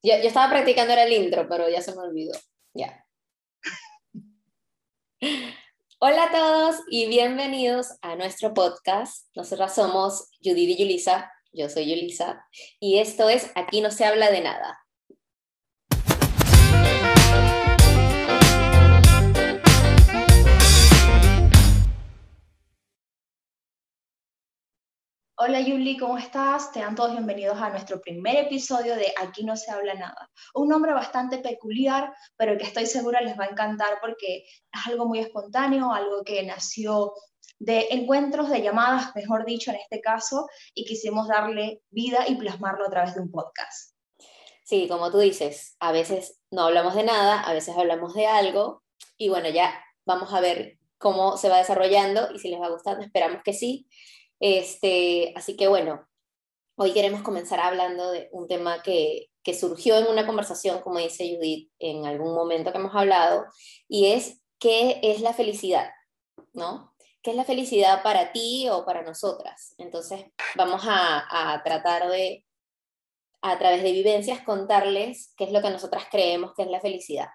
Yo, estaba practicando el intro, pero ya se me olvidó. Ya. Hola a todos y bienvenidos a nuestro podcast. Nosotras somos Judith y Yulisa. Yo soy Yulisa. Y esto es Aquí no se habla de nada. Hola Yuli, ¿cómo estás? Te dan todos bienvenidos a nuestro primer episodio de Aquí no se habla nada. Un nombre bastante peculiar, pero que estoy segura les va a encantar porque es algo muy espontáneo, algo que nació de encuentros, de llamadas, mejor dicho, en este caso, y quisimos darle vida y plasmarlo a través de un podcast. Sí, como tú dices, a veces no hablamos de nada, a veces hablamos de algo, y bueno, ya vamos a ver cómo se va desarrollando y si les va gustando, esperamos que sí. Este, así que bueno, hoy queremos comenzar hablando de un tema que, que surgió en una conversación, como dice Judith, en algún momento que hemos hablado, y es qué es la felicidad, ¿no? ¿Qué es la felicidad para ti o para nosotras? Entonces, vamos a, a tratar de, a través de vivencias, contarles qué es lo que nosotras creemos que es la felicidad.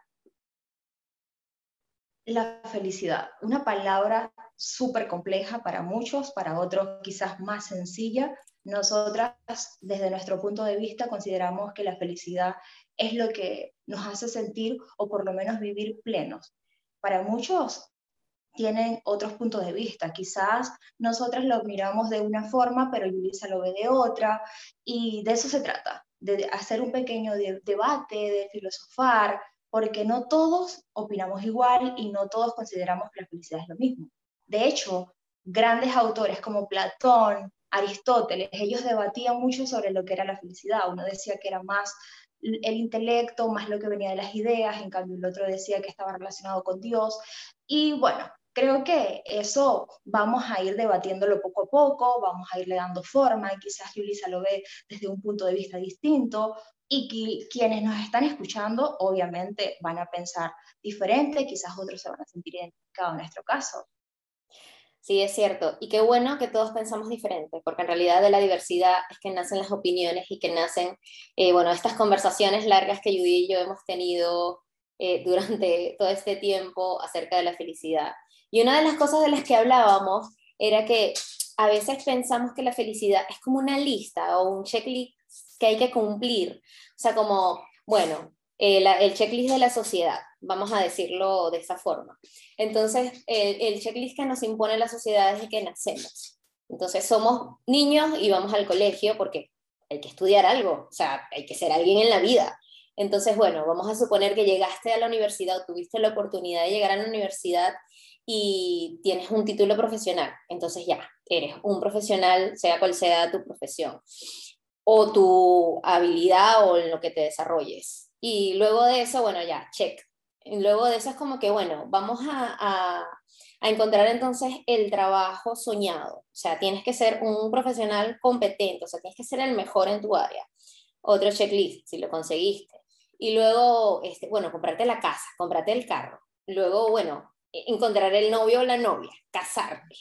La felicidad, una palabra súper compleja para muchos, para otros quizás más sencilla. Nosotras, desde nuestro punto de vista, consideramos que la felicidad es lo que nos hace sentir o por lo menos vivir plenos. Para muchos tienen otros puntos de vista. Quizás nosotras lo miramos de una forma, pero Yulisa lo ve de otra, y de eso se trata, de hacer un pequeño debate, de filosofar, porque no todos opinamos igual y no todos consideramos que la felicidad es lo mismo. De hecho, grandes autores como Platón, Aristóteles, ellos debatían mucho sobre lo que era la felicidad. Uno decía que era más el intelecto, más lo que venía de las ideas, en cambio el otro decía que estaba relacionado con Dios. Y bueno, creo que eso vamos a ir debatiéndolo poco a poco, vamos a irle dando forma, y quizás Yulisa lo ve desde un punto de vista distinto, y quienes nos están escuchando obviamente van a pensar diferente, quizás otros se van a sentir identificados en nuestro caso. Sí, es cierto. Y qué bueno que todos pensamos diferente, porque en realidad de la diversidad es que nacen las opiniones y que nacen, eh, bueno, estas conversaciones largas que Judy y yo hemos tenido eh, durante todo este tiempo acerca de la felicidad. Y una de las cosas de las que hablábamos era que a veces pensamos que la felicidad es como una lista o un checklist que hay que cumplir. O sea, como, bueno, el, el checklist de la sociedad, vamos a decirlo de esa forma. Entonces, el, el checklist que nos impone la sociedad es de que nacemos. Entonces, somos niños y vamos al colegio porque hay que estudiar algo, o sea, hay que ser alguien en la vida. Entonces, bueno, vamos a suponer que llegaste a la universidad o tuviste la oportunidad de llegar a la universidad y tienes un título profesional. Entonces ya, eres un profesional, sea cual sea tu profesión o tu habilidad o en lo que te desarrolles. Y luego de eso, bueno, ya, check. Luego de eso es como que, bueno, vamos a, a, encontrar entonces el trabajo soñado. O sea, tienes que ser un profesional competente, o sea, tienes que ser el mejor en tu área. Otro checklist, si lo conseguiste. Y luego, este, bueno, comprarte la casa, comprarte el carro. Luego, bueno, encontrar el novio o la novia, casarte,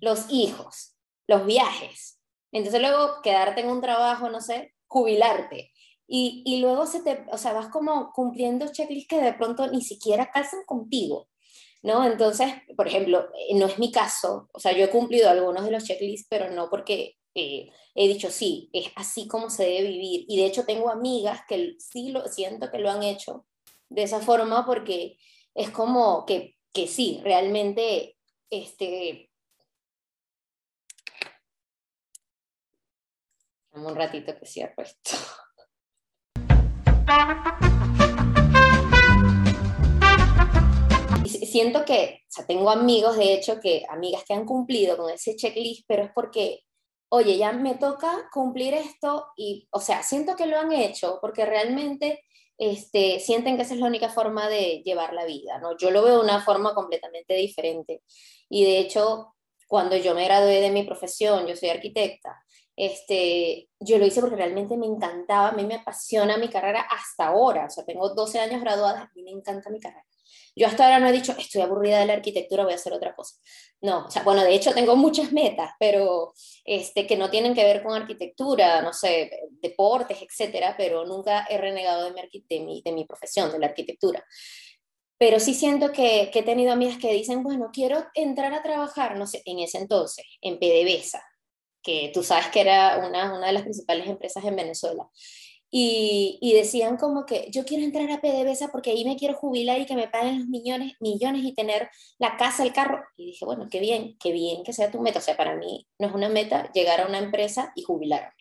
los hijos, los viajes, entonces luego quedarte en un trabajo, no sé, jubilarte. Y, y luego se te, o sea, vas como cumpliendo checklists que de pronto ni siquiera calzan contigo, ¿no? Entonces, por ejemplo, eh, no es mi caso, o sea, yo he cumplido algunos de los checklists, pero no porque eh, he dicho, sí, es así como se debe vivir. Y de hecho tengo amigas que sí lo siento que lo han hecho de esa forma porque es como que, que sí, realmente este, un ratito que cierro esto. siento que, o sea, tengo amigos, de hecho, que amigas que han cumplido con ese checklist, pero es porque, oye, ya me toca cumplir esto y, o sea, siento que lo han hecho porque realmente este, sienten que esa es la única forma de llevar la vida, ¿no? Yo lo veo de una forma completamente diferente. Y de hecho, cuando yo me gradué de mi profesión, yo soy arquitecta, este, yo lo hice porque realmente me encantaba, a mí me apasiona mi carrera hasta ahora, o sea, tengo 12 años graduada, a mí me encanta mi carrera. Yo hasta ahora no he dicho, estoy aburrida de la arquitectura, voy a hacer otra cosa. No, o sea, bueno, de hecho tengo muchas metas, pero este, que no tienen que ver con arquitectura, no sé, deportes, etcétera, pero nunca he renegado de mi, de mi, de mi profesión, de la arquitectura. Pero sí siento que, he tenido amigas que dicen, bueno, quiero entrar a trabajar, no sé, en ese entonces, en PDVSA, que tú sabes que era una, una de las principales empresas en Venezuela. Y, y, decían como que yo quiero entrar a PDVSA porque ahí me quiero jubilar y que me paguen los millones, millones y tener la casa, el carro. Y dije, bueno, qué bien, qué bien que sea tu meta. O sea, para mí no es una meta llegar a una empresa y jubilarme.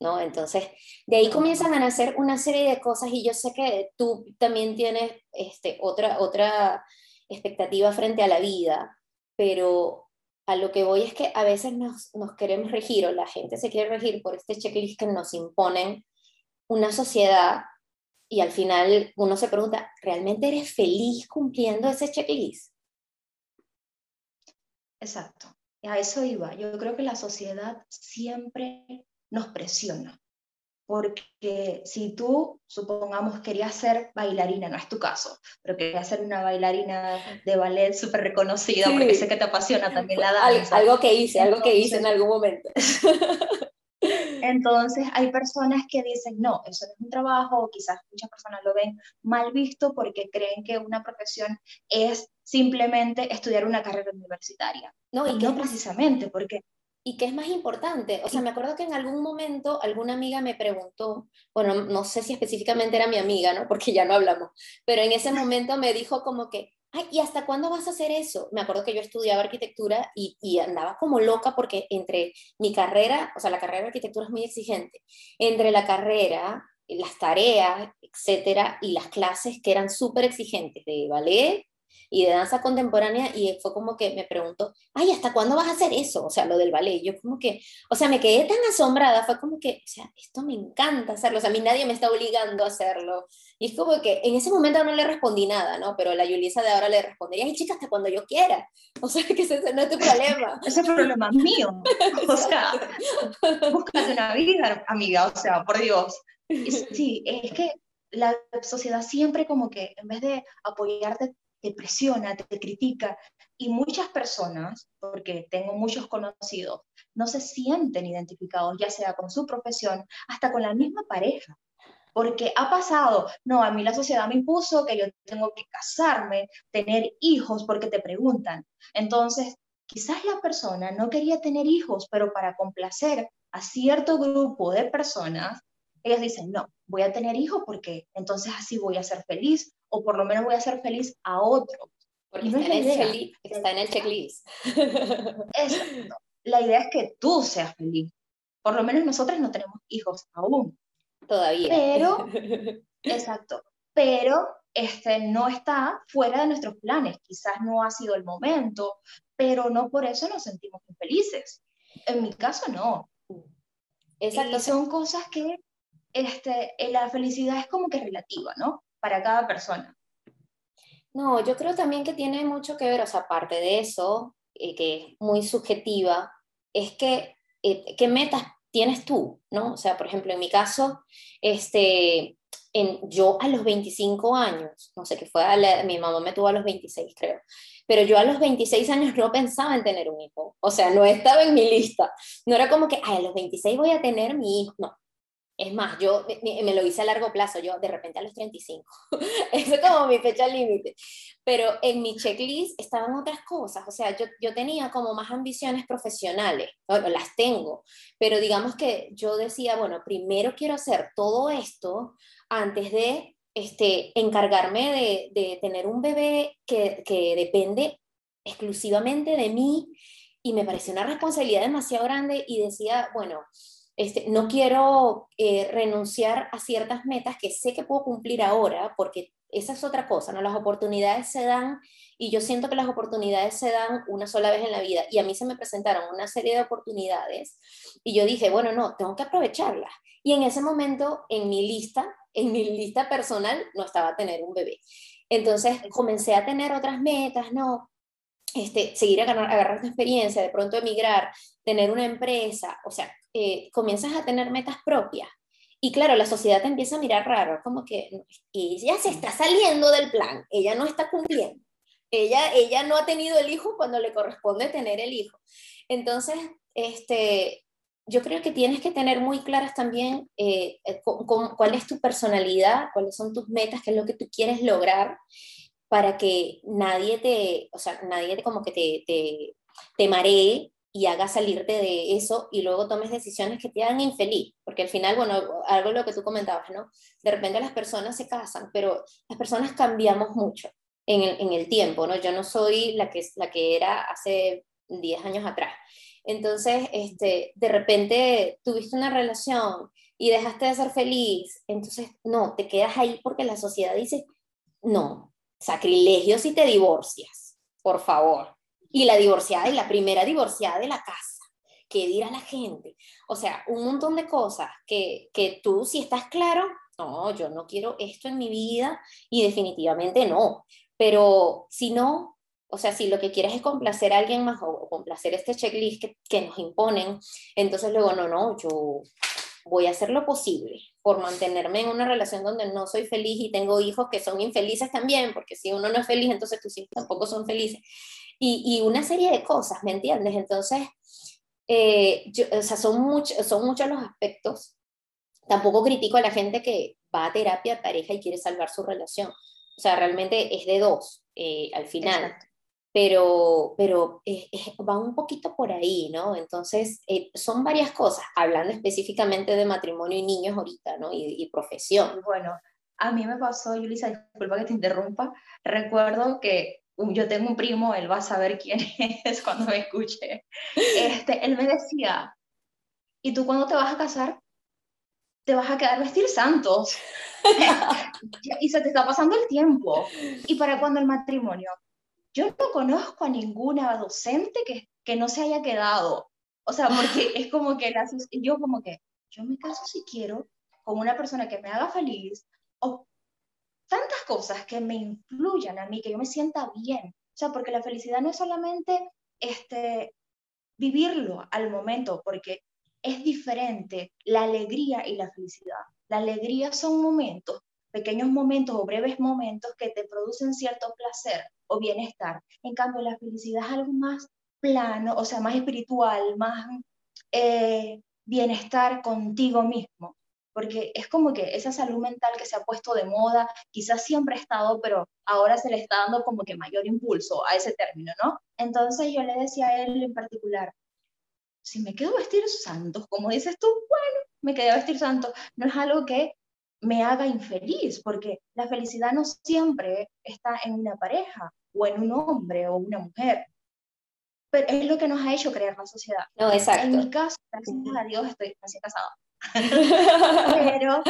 ¿no? Entonces, de ahí comienzan a nacer una serie de cosas y yo sé que tú también tienes este, otra, otra expectativa frente a la vida, pero a lo que voy es que a veces nos, queremos regir o la gente se quiere regir por este checklist que nos imponen una sociedad y al final uno se pregunta, ¿realmente eres feliz cumpliendo ese checklist? Exacto. A eso iba. Yo creo que la sociedad siempre nos presiona. Porque si tú, supongamos, querías ser bailarina, no es tu caso, pero querías ser una bailarina de ballet súper reconocida, porque sé que te apasiona también la danza. Algo que hice, algo que hice en algún momento. Entonces hay personas que dicen, no, eso no es un trabajo, o quizás muchas personas lo ven mal visto porque creen que una profesión es simplemente estudiar una carrera universitaria. No, y, no precisamente, porque... ¿Y qué es más importante? O sea, me acuerdo que en algún momento alguna amiga me preguntó, bueno, no sé si específicamente era mi amiga, ¿no? Porque ya no hablamos, pero en ese momento me dijo como que, ay, ¿y hasta cuándo vas a hacer eso? Me acuerdo que yo estudiaba arquitectura y, y, andaba como loca porque entre mi carrera, o sea, la carrera de arquitectura es muy exigente, entre la carrera, las tareas, etcétera, y las clases que eran súper exigentes de ballet, y de danza contemporánea y fue como que me preguntó, ay, ¿hasta cuándo vas a hacer eso? O sea, lo del ballet. Yo como que, o sea, me quedé tan asombrada, fue como que, o sea, esto me encanta hacerlo, o sea, a mí nadie me está obligando a hacerlo. Y es como que en ese momento no le respondí nada, ¿no? Pero la Yulisa de ahora le respondería, ay, chica, hasta cuando yo quiera. O sea, que ese no es tu problema. ese es problema mío. O sea, búscate una vida, amiga, o sea, por Dios. Sí, es que la sociedad siempre como que en vez de apoyarte te presiona, te critica. Y muchas personas, porque tengo muchos conocidos, no se sienten identificados, ya sea con su profesión, hasta con la misma pareja. Porque ha pasado, no, a mí la sociedad me impuso que yo tengo que casarme, tener hijos, porque te preguntan. Entonces, quizás la persona no quería tener hijos, pero para complacer a cierto grupo de personas, ellas dicen, no, voy a tener hijos porque entonces así voy a ser feliz o por lo menos voy a ser feliz a otro. Porque está, en el está en el checklist. Exacto. La idea es que tú seas feliz. Por lo menos nosotros no tenemos hijos aún. Todavía. Pero, exacto. Pero este, no está fuera de nuestros planes. Quizás no ha sido el momento, pero no por eso nos sentimos infelices. En mi caso, no. Exacto. Y son cosas que este, la felicidad es como que relativa, ¿no? Para cada persona. No, yo creo también que tiene mucho que ver, o sea, aparte de eso, eh, que es muy subjetiva, es que, eh, ¿qué metas tienes tú? ¿no? O sea, por ejemplo, en mi caso, este, en, yo a los 25 años, no sé qué fue, mi mamá me tuvo a los 26, creo, pero yo a los 26 años no pensaba en tener un hijo, o sea, no estaba en mi lista, no era como que, a los 26 voy a tener mi hijo, no, es más, yo me, lo hice a largo plazo, yo de repente a los 35. Eso es como mi fecha límite. Pero en mi checklist estaban otras cosas. O sea, yo, yo tenía como más ambiciones profesionales. Bueno, las tengo. Pero digamos que yo decía, bueno, primero quiero hacer todo esto antes de este, encargarme de, de tener un bebé que, que depende exclusivamente de mí. Y me pareció una responsabilidad demasiado grande y decía, bueno, este, no quiero eh, renunciar a ciertas metas que sé que puedo cumplir ahora, porque esa es otra cosa, ¿no? Las oportunidades se dan y yo siento que las oportunidades se dan una sola vez en la vida y a mí se me presentaron una serie de oportunidades y yo dije, bueno, no, tengo que aprovecharlas. Y en ese momento, en mi lista, en mi lista personal, no estaba tener un bebé. Entonces comencé a tener otras metas, ¿no? Este, seguir agarrando experiencia, de pronto emigrar, tener una empresa, o sea, eh, comienzas a tener metas propias Y claro, la sociedad te empieza a mirar raro, como que ella se está saliendo del plan, ella no está cumpliendo. Ella, ella no ha tenido el hijo cuando le corresponde tener el hijo. Entonces, este, yo creo que tienes que tener muy claras también eh, eh, cuál es tu personalidad, cuáles son tus metas, qué es lo que tú quieres lograr para que nadie te, o sea, nadie te como que te, te, te maree y haga salirte de eso y luego tomes decisiones que te hagan infeliz, porque al final, bueno, algo lo que tú comentabas, ¿no? De repente las personas se casan, pero las personas cambiamos mucho en el, en el tiempo, ¿no? Yo no soy la que, la que era hace 10 años atrás. Entonces, este, de repente tuviste una relación y dejaste de ser feliz, entonces, no, te quedas ahí porque la sociedad dice, no, sacrilegio si te divorcias, por favor. Y la divorciada y la primera divorciada de la casa. ¿Qué dirá la gente? O sea, un montón de cosas que, que tú, si estás claro, no, yo no quiero esto en mi vida y definitivamente no. Pero si no, o sea, si lo que quieres es complacer a alguien más o, complacer este checklist que, que, nos imponen, entonces luego, no, no, yo voy a hacer lo posible por mantenerme en una relación donde no soy feliz y tengo hijos que son infelices también, porque si uno no es feliz, entonces tus hijos tampoco son felices. Y, y una serie de cosas, ¿me entiendes? Entonces, eh, yo, o sea, son, muchos son muchos los aspectos. Tampoco critico a la gente que va a terapia de pareja y quiere salvar su relación. O sea, realmente es de dos eh, al final. Exacto pero, pero va un poquito por ahí, ¿no? Entonces, eh, son varias cosas, hablando específicamente de matrimonio y niños ahorita, ¿no? Y, profesión. Bueno, a mí me pasó, Yulisa, disculpa que te interrumpa, recuerdo que yo tengo un primo, él va a saber quién es cuando me escuche, este, él me decía, ¿y tú cuándo te vas a casar? Te vas a quedar vestir santos. y se te está pasando el tiempo. ¿Y para cuándo el matrimonio? yo no conozco a ninguna docente que, que no se haya quedado. O sea, porque es como que yo como que, yo me caso si quiero con una persona que me haga feliz o tantas cosas que me influyan a mí, que yo me sienta bien. O sea, porque la felicidad no es solamente este, vivirlo al momento, porque es diferente la alegría y la felicidad. La alegría son momentos, pequeños momentos o breves momentos que te producen cierto placer, o bienestar. En cambio, la felicidad es algo más plano, o sea, más espiritual, más eh, bienestar contigo mismo. Porque es como que esa salud mental que se ha puesto de moda, quizás siempre ha estado, pero ahora se le está dando como que mayor impulso a ese término, ¿no? Entonces yo le decía a él en particular, si me quedo vestir santos, como dices tú, bueno, me quedé vestir santos, no es algo que me haga infeliz, porque la felicidad no siempre está en una pareja o en un hombre o una mujer. Pero es lo que nos ha hecho crear la sociedad. No, exacto. En mi caso, gracias a Dios, estoy recién casada. Pero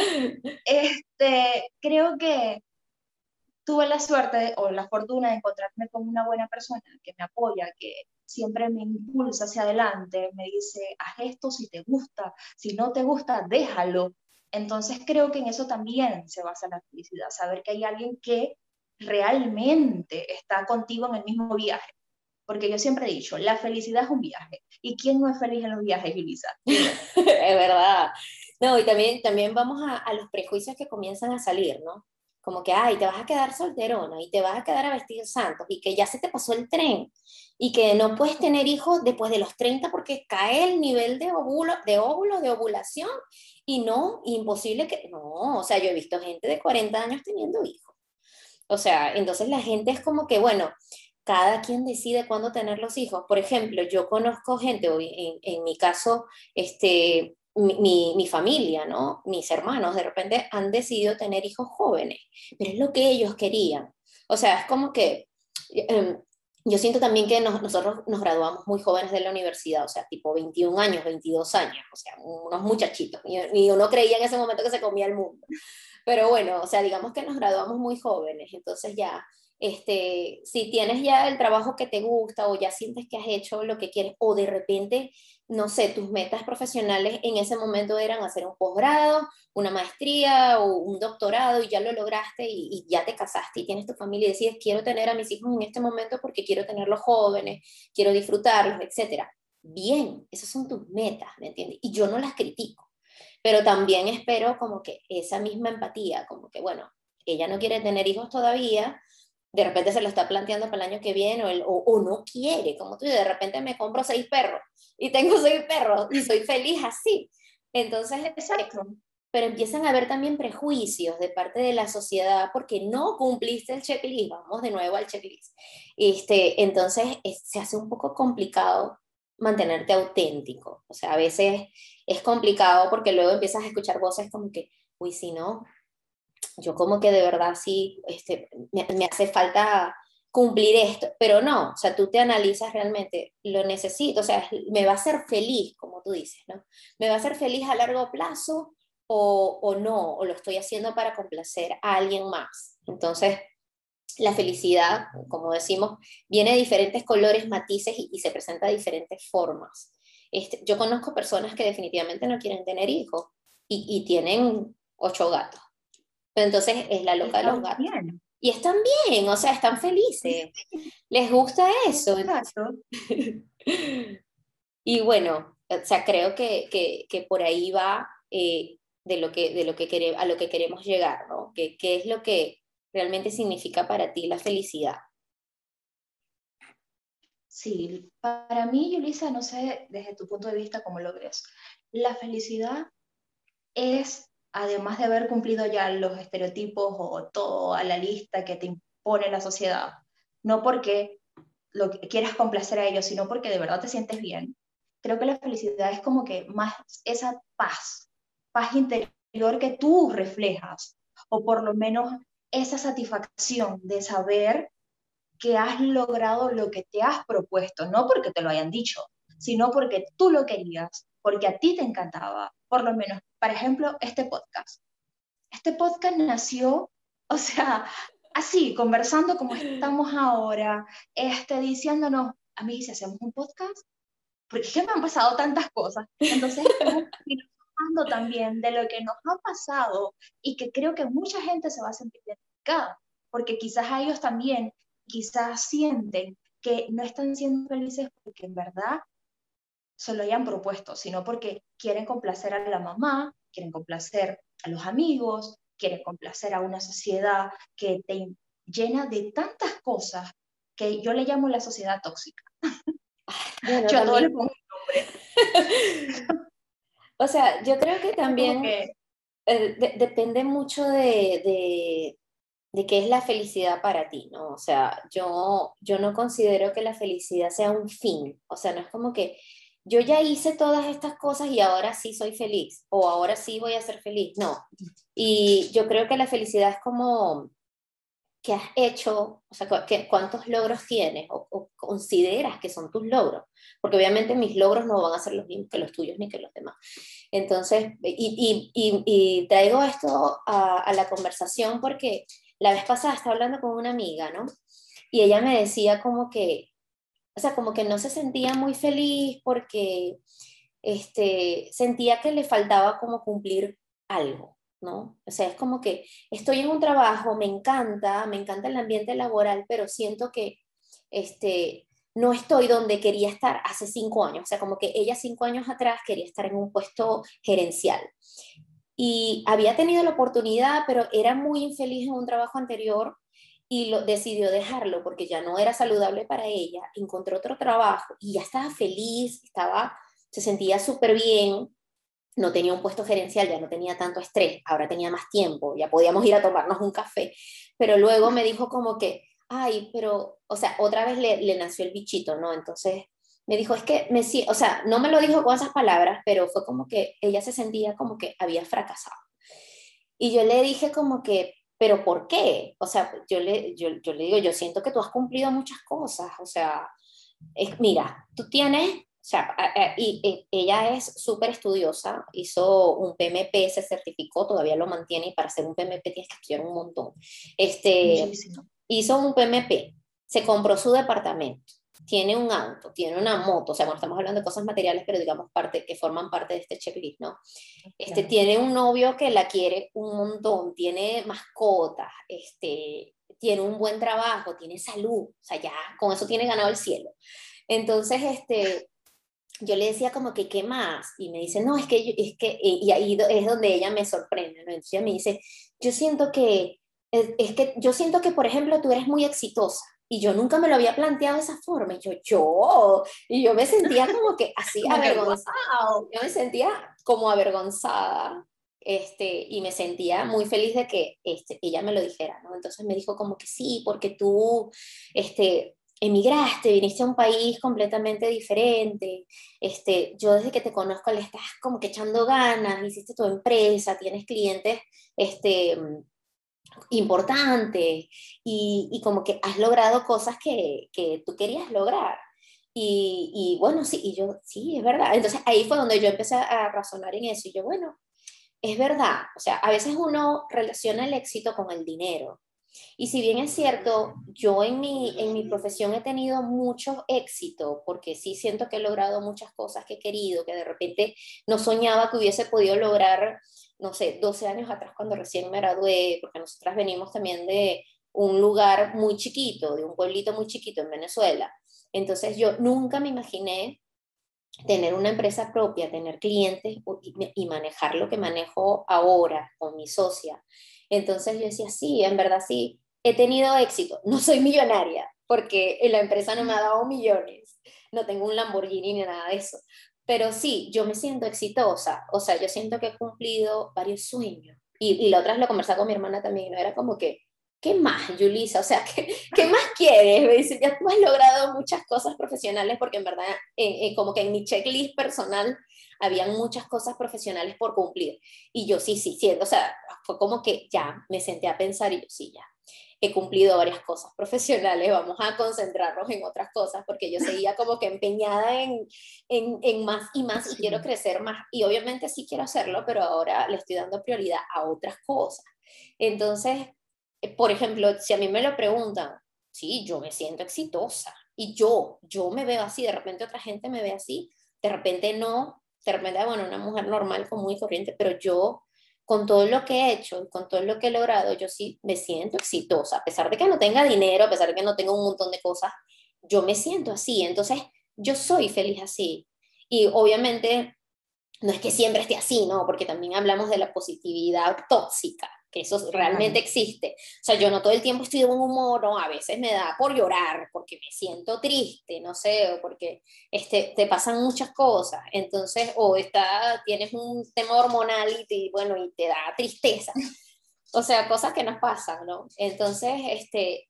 este, creo que tuve la suerte o la fortuna de encontrarme con una buena persona que me apoya, que siempre me impulsa hacia adelante, me dice, haz esto si te gusta, si no te gusta, déjalo. Entonces creo que en eso también se basa la felicidad, saber que hay alguien que realmente está contigo en el mismo viaje. Porque yo siempre he dicho, la felicidad es un viaje. ¿Y quién no es feliz en los viajes, Elisa? es verdad. No, y también, también vamos a, a, los prejuicios que comienzan a salir, ¿no? Como que, ay, te vas a quedar solterona y te vas a quedar a vestir santos y que ya se te pasó el tren y que no puedes tener hijos después de los 30 porque cae el nivel de óvulo, de óvulos, de ovulación y no, imposible que, no, o sea, yo he visto gente de 40 años teniendo hijos o sea, entonces la gente es como que, bueno, cada quien decide cuándo tener los hijos. Por ejemplo, yo conozco gente, en, en mi caso, este, mi, mi, familia, ¿no? Mis hermanos de repente han decidido tener hijos jóvenes, pero es lo que ellos querían. O sea, es como que eh, yo siento también que nosotros nos graduamos muy jóvenes de la universidad, o sea, tipo 21 años, 22 años, o sea, unos muchachitos. Y uno creía en ese momento que se comía el mundo. Pero bueno, o sea, digamos que nos graduamos muy jóvenes, entonces ya, este, si tienes ya el trabajo que te gusta o ya sientes que has hecho lo que quieres o de repente, no sé, tus metas profesionales en ese momento eran hacer un posgrado, una maestría o un doctorado y ya lo lograste y, ya te casaste y tienes tu familia y decides quiero tener a mis hijos en este momento porque quiero tenerlos jóvenes, quiero disfrutarlos, etcétera. Bien, esas son tus metas, ¿me entiendes? Y yo no las critico Pero también espero como que esa misma empatía, como que, bueno, ella no quiere tener hijos todavía, de repente se lo está planteando para el año que viene o, o, no quiere, como tú, de repente me compro seis perros y tengo seis perros y soy feliz así. Entonces, Exacto. pero empiezan a haber también prejuicios de parte de la sociedad porque no cumpliste el checklist, vamos de nuevo al checklist. Este, entonces, se hace un poco complicado mantenerte auténtico. O sea, a veces es complicado porque luego empiezas a escuchar voces como que, uy, si no, yo como que de verdad sí, este, me, hace falta cumplir esto, pero no, o sea, tú te analizas realmente, lo necesito, o sea, me va a hacer feliz, como tú dices, ¿no? ¿Me va a hacer feliz a largo plazo o, o no? ¿O lo estoy haciendo para complacer a alguien más? Entonces, la felicidad, como decimos, viene de diferentes colores, matices y, se presenta de diferentes formas. Este, yo conozco personas que definitivamente no quieren tener hijos y, y tienen ocho gatos. Pero entonces es la loca de los gatos. Y están bien, o sea, están felices. Les gusta eso. y bueno, o sea, creo que, que, que por ahí va eh, de lo que, de lo que queremos, a lo que queremos llegar, ¿no? ¿Qué, ¿Qué es lo que realmente significa para ti la felicidad? Sí, para mí, Yulisa, no sé desde tu punto de vista cómo lo ves. La felicidad es además de haber cumplido ya los estereotipos o toda la lista que te impone la sociedad, no porque lo que quieras complacer a ellos, sino porque de verdad te sientes bien, creo que la felicidad es como que más esa paz, paz interior que tú reflejas, o por lo menos esa satisfacción de saber que has logrado lo que te has propuesto, no porque te lo hayan dicho, sino porque tú lo querías, porque a ti te encantaba, por lo menos, por ejemplo, este podcast. Este podcast nació, o sea, así, conversando como estamos ahora, este, diciéndonos, a mí si hacemos un podcast, porque es que me han pasado tantas cosas. Entonces, hablando también de lo que nos ha pasado y que creo que mucha gente se va a sentir identificada, porque quizás a ellos también, quizás sienten que no están siendo felices porque en verdad se lo hayan propuesto, sino porque quieren complacer a la mamá, quieren complacer a los amigos, quieren complacer a una sociedad que te llena de tantas cosas que yo le llamo la sociedad tóxica. yo a todo le pongo nombre. o sea, yo creo que también eh, depende mucho de, de, qué es la felicidad para ti, ¿no? O sea, yo, yo no considero que la felicidad sea un fin, o sea, no es como que yo ya hice todas estas cosas y ahora sí soy feliz o ahora sí voy a ser feliz. No. Y yo creo que la felicidad es como que has hecho, o sea, cuántos logros tienes o, consideras que son tus logros, porque obviamente mis logros no van a ser los mismos que los tuyos ni que los demás. Entonces, y, traigo esto a, la conversación porque la vez pasada estaba hablando con una amiga, ¿no? Y ella me decía como que o sea, como que no se sentía muy feliz porque este, sentía que le faltaba como cumplir algo, ¿no? O sea, es como que estoy en un trabajo, me encanta, me encanta el ambiente laboral, pero siento que este, no estoy donde quería estar hace cinco años. O sea, como que ella cinco años atrás quería estar en un puesto gerencial. Y había tenido la oportunidad, pero era muy infeliz en un trabajo anterior y lo, decidió dejarlo porque ya no era saludable para ella, encontró otro trabajo y ya estaba feliz, estaba, se sentía súper bien, no tenía un puesto gerencial, ya no tenía tanto estrés, ahora tenía más tiempo, ya podíamos ir a tomarnos un café, pero luego me dijo como que, ay, pero, o sea, otra vez le, le nació el bichito, ¿no? Entonces me dijo, es que, me, o sea, no me lo dijo con esas palabras, pero fue como que ella se sentía como que había fracasado. Y yo le dije como que, pero ¿por qué? O sea, yo le, yo, yo le digo, yo siento que tú has cumplido muchas cosas, o sea, es, mira, tú tienes, o sea, y, ella es súper estudiosa, hizo un PMP, se certificó, todavía lo mantiene, y para hacer un PMP tienes que estudiar un montón. Este, hizo un PMP, se compró su departamento, tiene un auto, tiene una moto, o sea, bueno, estamos hablando de cosas materiales, pero digamos parte, que forman parte de este checklist, ¿no? Este, Tiene un novio que la quiere un montón, tiene mascotas, este, tiene un buen trabajo, tiene salud, o sea, ya con eso tiene ganado el cielo. Entonces, este, yo le decía como que, ¿qué más? Y me dice, no, es que, es que, y ahí es donde ella me sorprende, ¿no? Entonces ella me dice, yo siento que, es, que, yo siento que, por ejemplo, tú eres muy exitosa. Y yo nunca me lo había planteado de esa forma. Y yo, yo, y yo me sentía como que así avergonzada. Yo me sentía como avergonzada este, y me sentía muy feliz de que este, ella me lo dijera, ¿no? Entonces me dijo como que sí, porque tú, este, emigraste, viniste a un país completamente diferente, este, yo desde que te conozco le estás como que echando ganas, hiciste tu empresa, tienes clientes este, importantes y, y como que has logrado cosas que, que tú querías lograr. Y, y, bueno, sí, y yo, sí, es verdad. Entonces ahí fue donde yo empecé a razonar en eso y yo, bueno, es verdad, o sea, a veces uno relaciona el éxito con el dinero, y si bien es cierto, yo en mi, en mi profesión he tenido mucho éxito, porque sí siento que he logrado muchas cosas que he querido, que de repente no soñaba que hubiese podido lograr, no sé, 12 años atrás cuando recién me gradué, porque nosotras venimos también de un lugar muy chiquito, de un pueblito muy chiquito en Venezuela. Entonces yo nunca me imaginé tener una empresa propia, tener clientes y manejar lo que manejo ahora con mi socia entonces yo decía, sí, en verdad sí, he tenido éxito. No soy millonaria porque la empresa no me ha dado millones. No tengo un Lamborghini ni nada de eso. Pero sí, yo me siento exitosa. O sea, yo siento que he cumplido varios sueños. Y, la otra vez lo conversaba con mi hermana también, ¿no? Era como que, ¿qué más, Julisa? O sea, ¿qué, ¿qué, más quieres? Me dice, ya tú has logrado muchas cosas profesionales porque en verdad, eh, como que en mi checklist personal habían muchas cosas profesionales por cumplir. Y yo sí, sí, sí, o sea, fue como que ya me senté a pensar y yo sí, ya, he cumplido varias cosas profesionales, vamos a concentrarnos en otras cosas, porque yo seguía como que empeñada en, en, en, más y más y quiero crecer más. Y obviamente sí quiero hacerlo, pero ahora le estoy dando prioridad a otras cosas. Entonces, eh, por ejemplo, si a mí me lo preguntan, sí, yo me siento exitosa y yo, yo me veo así, de repente otra gente me ve así, de repente no, de repente, bueno, una mujer normal, común y corriente, pero yo, con todo lo que he hecho, con todo lo que he logrado, yo sí me siento exitosa, a pesar de que no tenga dinero, a pesar de que no tenga un montón de cosas, yo me siento así, entonces yo soy feliz así. Y obviamente no es que siempre esté así, ¿no? Porque también hablamos de la positividad tóxica que eso realmente existe. O sea, yo no todo el tiempo estoy de un humor, ¿no? a veces me da por llorar porque me siento triste, no sé, o porque este, te pasan muchas cosas, entonces, o está, tienes un tema hormonal y te, bueno, y te da tristeza. O sea, cosas que nos pasan, ¿no? Entonces, este,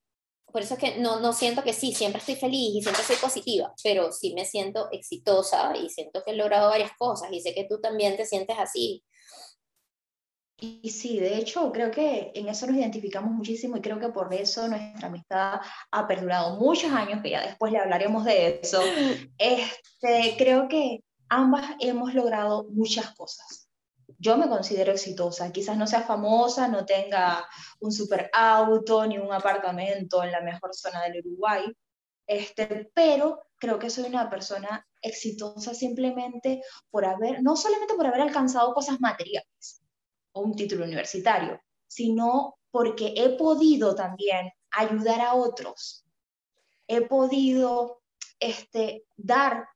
por eso es que no, no siento que sí, siempre estoy feliz y siempre soy positiva, pero sí me siento exitosa y siento que he logrado varias cosas y sé que tú también te sientes así. Y sí, de hecho, creo que en eso nos identificamos muchísimo y creo que por eso nuestra amistad ha perdurado muchos años, que ya después le hablaremos de eso. Este, creo que ambas hemos logrado muchas cosas. Yo me considero exitosa, quizás no sea famosa, no tenga un super auto ni un apartamento en la mejor zona del Uruguay, este, pero creo que soy una persona exitosa simplemente por haber, no solamente por haber alcanzado cosas materiales, o un título universitario, sino porque he podido también ayudar a otros. He podido este, dar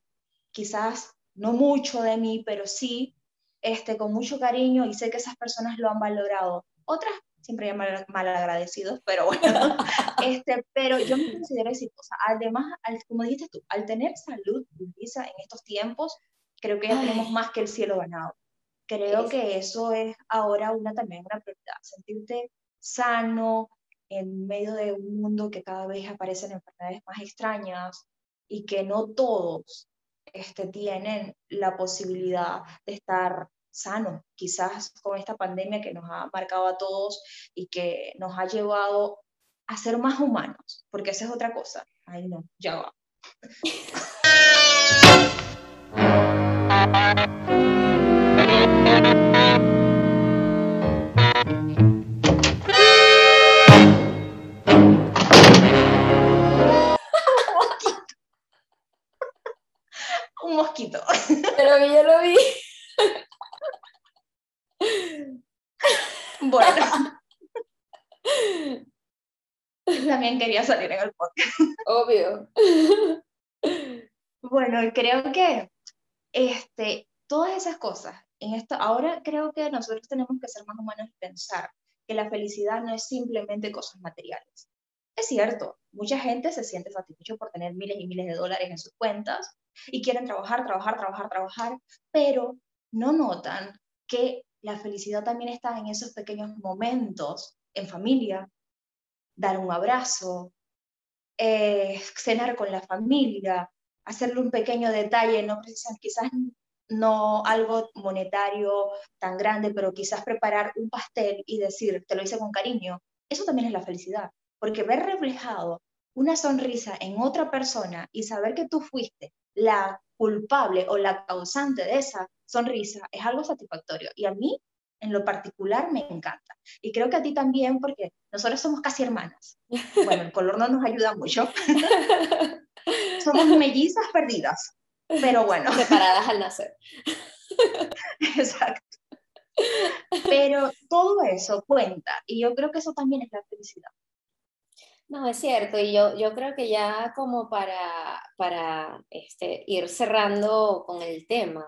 quizás no mucho de mí, pero sí este, con mucho cariño y sé que esas personas lo han valorado. Otras siempre mal, mal agradecidos, pero bueno, este, pero yo me considero exitosa. Además, como dijiste tú, al tener salud, Luisa, en estos tiempos, creo que ya tenemos más que el cielo ganado. Creo que eso es ahora una también una prioridad, sentirte sano en medio de un mundo que cada vez aparecen enfermedades más extrañas y que no todos este, tienen la posibilidad de estar sano, quizás con esta pandemia que nos ha marcado a todos y que nos ha llevado a ser más humanos, porque esa es otra cosa. Ay, no, ya va. Que yo lo vi. Bueno. También quería salir en el podcast. Obvio. Bueno, creo que Este, todas esas cosas. En esto, ahora creo que nosotros tenemos que ser más humanos y pensar que la felicidad no es simplemente cosas materiales. Es cierto, mucha gente se siente satisfecho por tener miles y miles de dólares en sus cuentas y quieren trabajar, trabajar, trabajar, trabajar, pero no notan que la felicidad también está en esos pequeños momentos en familia, dar un abrazo, eh, cenar con la familia, hacerle un pequeño detalle, no quizás no algo monetario tan grande, pero quizás preparar un pastel y decir, te lo hice con cariño, eso también es la felicidad, porque ver reflejado una sonrisa en otra persona y saber que tú fuiste la culpable o la causante de esa sonrisa es algo satisfactorio. Y a mí, en lo particular, me encanta. Y creo que a ti también, porque nosotros somos casi hermanas. Bueno, el color no nos ayuda mucho. somos mellizas perdidas. Pero bueno. Separadas al nacer. Exacto. Pero todo eso cuenta. Y yo creo que eso también es la felicidad. No, es cierto, y yo, yo creo que ya como para, para este, ir cerrando con el tema,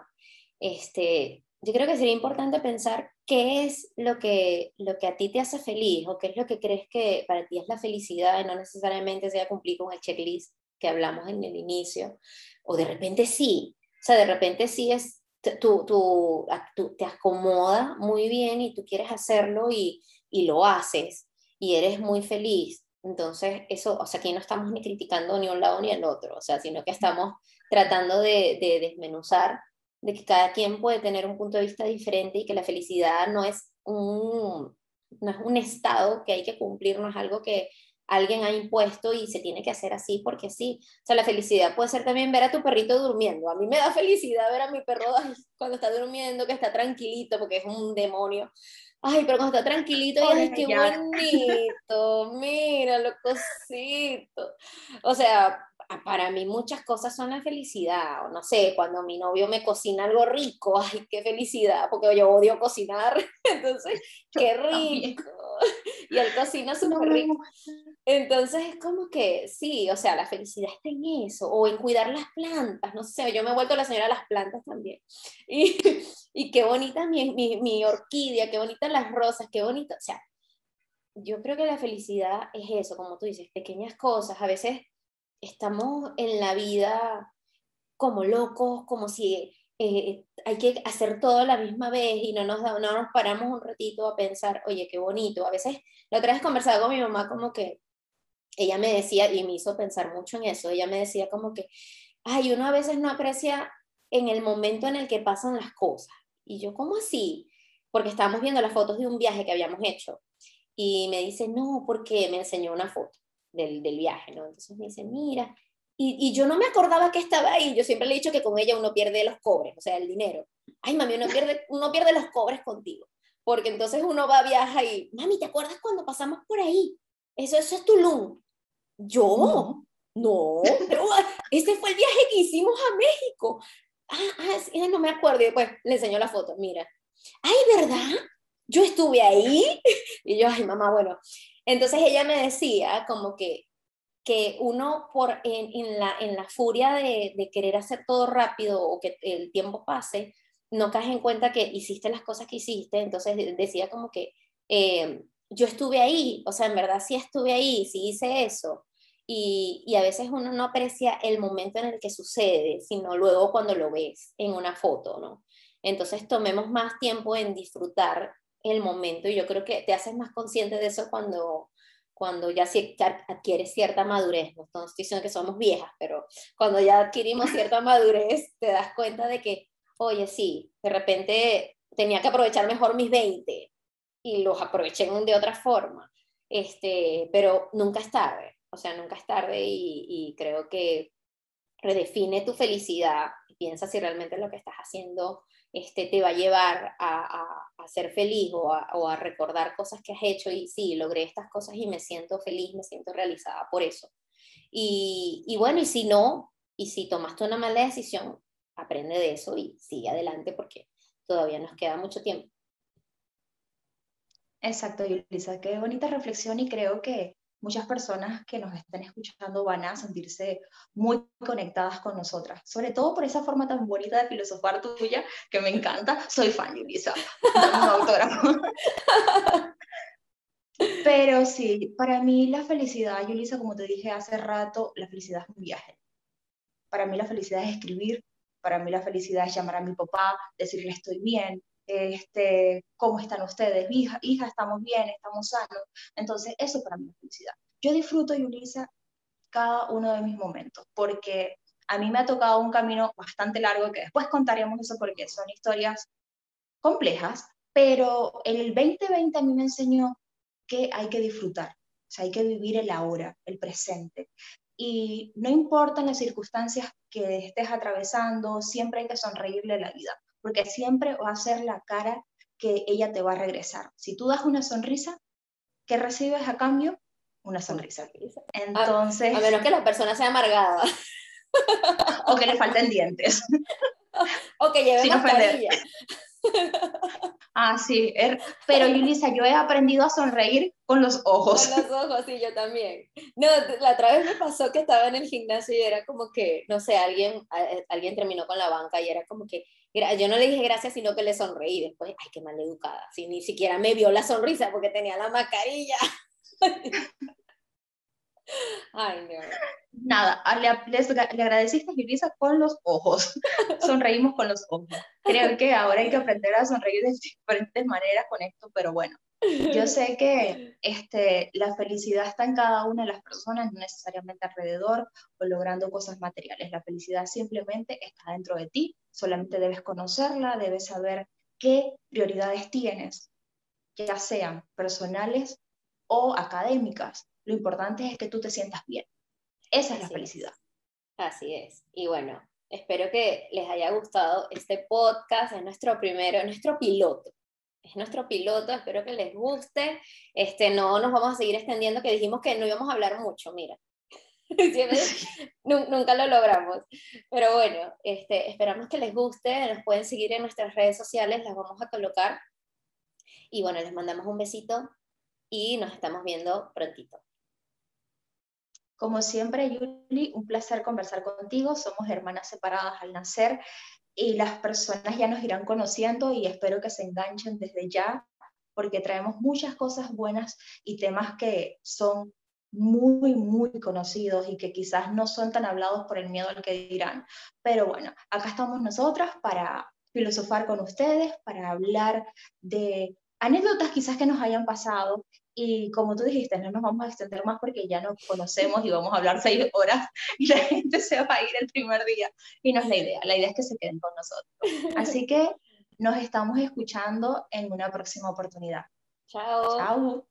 este, yo creo que sería importante pensar qué es lo que, lo que a ti te hace feliz o qué es lo que crees que para ti es la felicidad y no necesariamente sea cumplir con el checklist que hablamos en el inicio, o de repente sí, o sea, de repente sí es, tú, tú, tú te acomoda muy bien y tú quieres hacerlo y, y lo haces y eres muy feliz entonces, eso, o sea, aquí no estamos ni criticando ni un lado ni el otro, o sea, sino que estamos tratando de, de desmenuzar de que cada quien puede tener un punto de vista diferente y que la felicidad no es un, no es un estado que hay que cumplir, no es algo que alguien ha impuesto y se tiene que hacer así porque sí. O sea, la felicidad puede ser también ver a tu perrito durmiendo. A mí me da felicidad ver a mi perro cuando está durmiendo, que está tranquilito porque es un demonio. Ay, pero cuando está tranquilito, y ay, qué bonito, mira lo cosito. O sea, para mí muchas cosas son la felicidad, o no sé, cuando mi novio me cocina algo rico, ay, qué felicidad, porque yo odio cocinar, entonces, qué rico. Y él cocina súper rico. Entonces es como que sí, o sea, la felicidad está en eso, o en cuidar las plantas, no sé, yo me he vuelto la señora de las plantas también. Y, y qué bonita mi, mi, mi orquídea, qué bonitas las rosas, qué bonito, o sea, yo creo que la felicidad es eso, como tú dices, pequeñas cosas, a veces estamos en la vida como locos, como si eh, hay que hacer todo a la misma vez y no nos, no nos paramos un ratito a pensar, oye, qué bonito. A veces, la otra vez conversaba con mi mamá como que ella me decía, y me hizo pensar mucho en eso, ella me decía como que, ay, uno a veces no aprecia en el momento en el que pasan las cosas. Y yo, ¿cómo así? Porque estábamos viendo las fotos de un viaje que habíamos hecho. Y me dice, no, porque me enseñó una foto del, del viaje, ¿no? Entonces me dice, mira, y, y, yo no me acordaba que estaba ahí, yo siempre le he dicho que con ella uno pierde los cobres, o sea, el dinero. Ay, mami, uno pierde, uno pierde los cobres contigo, porque entonces uno va a viajar y, mami, ¿te acuerdas cuando pasamos por ahí? Eso, eso es Tulum. Yo, no, pero ese fue el viaje que hicimos a México. Ah, ah, no me acuerdo. Y después le enseñó la foto, mira. Ay, ¿verdad? Yo estuve ahí. Y yo, ay, mamá, bueno, entonces ella me decía como que, que uno por, en, la, en la furia de, de, querer hacer todo rápido o que el tiempo pase, no caes en cuenta que hiciste las cosas que hiciste. Entonces decía como que eh, yo estuve ahí, o sea, en verdad sí estuve ahí, sí hice eso. Y, y, a veces uno no aprecia el momento en el que sucede, sino luego cuando lo ves en una foto, ¿no? Entonces tomemos más tiempo en disfrutar el momento y yo creo que te haces más consciente de eso cuando, cuando ya adquieres cierta madurez, no estoy diciendo que somos viejas, pero cuando ya adquirimos cierta madurez, te das cuenta de que, oye, sí, de repente tenía que aprovechar mejor mis 20 y los aproveché de otra forma, este, pero nunca es tarde, o sea, nunca es tarde y, y creo que redefine tu felicidad y piensa si realmente lo que estás haciendo este, te va a llevar a, a, ser feliz o a, o a, recordar cosas que has hecho y sí, logré estas cosas y me siento feliz, me siento realizada por eso. Y, y bueno, y si no, y si tomaste una mala decisión, aprende de eso y sigue adelante porque todavía nos queda mucho tiempo. Exacto, Yulisa, qué bonita reflexión y creo que muchas personas que nos están escuchando van a sentirse muy conectadas con nosotras, sobre todo por esa forma tan bonita de filosofar tuya, que me encanta. Soy fan, Yulisa. Autógrafo. Pero sí, para mí la felicidad, Yulisa, como te dije hace rato, la felicidad es un viaje. Para mí la felicidad es escribir, para mí la felicidad es llamar a mi papá, decirle estoy bien, este, ¿cómo están ustedes? Hija, hija, estamos bien, estamos sanos. Entonces, eso para mí es felicidad. Yo disfruto, Yulisa, cada uno de mis momentos, porque a mí me ha tocado un camino bastante largo, que después contaremos eso porque son historias complejas, pero el 2020 a mí me enseñó que hay que disfrutar, o sea, hay que vivir el ahora, el presente. Y no importan las circunstancias que estés atravesando, siempre hay que sonreírle a la vida porque siempre va a ser la cara que ella te va a regresar. Si tú das una sonrisa, ¿qué recibes a cambio? Una sonrisa. Entonces... A, menos que la persona sea amargada. o que le falten dientes. o que lleve mascarilla. Ah, sí, er, pero Yulisa, yo he aprendido a sonreír con los ojos. Con los ojos, sí, yo también. No, la otra vez me pasó que estaba en el gimnasio y era como que, no sé, alguien, alguien terminó con la banca y era como que, yo no le dije gracias, sino que le sonreí. Después, ay, qué mal educada. Si ni siquiera me vio la sonrisa porque tenía la mascarilla. ay, no. Nada, le, le agradeciste a Yulisa con los ojos. Sonreímos con los ojos. Creo que ahora hay que aprender a sonreír de diferentes maneras con esto, pero bueno, yo sé que este, la felicidad está en cada una de las personas, no necesariamente alrededor o logrando cosas materiales. La felicidad simplemente está dentro de ti, solamente debes conocerla, debes saber qué prioridades tienes, ya sean personales o académicas. Lo importante es que tú te sientas bien. Esa es la felicidad. Así es. Y bueno, espero que les haya gustado este podcast, es nuestro primero, nuestro piloto es nuestro piloto, espero que les guste. Este, no nos vamos a seguir extendiendo, que dijimos que no íbamos a hablar mucho, mira. Nunca lo logramos. Pero bueno, este, esperamos que les guste. Nos pueden seguir en nuestras redes sociales, las vamos a colocar. Y bueno, les mandamos un besito y nos estamos viendo prontito. Como siempre, Yuli, un placer conversar contigo. Somos hermanas separadas al nacer y las personas ya nos irán conociendo y espero que se enganchen desde ya porque traemos muchas cosas buenas y temas que son muy, muy conocidos y que quizás no son tan hablados por el miedo al que dirán. Pero bueno, acá estamos nosotras para filosofar con ustedes, para hablar de anécdotas quizás que nos hayan pasado y como tú dijiste, no nos vamos a extender más porque ya nos conocemos y vamos a hablar seis horas y la gente se va a ir el primer día. Y no es la idea, la idea es que se queden con nosotros. Así que nos estamos escuchando en una próxima oportunidad. Chao. Chao.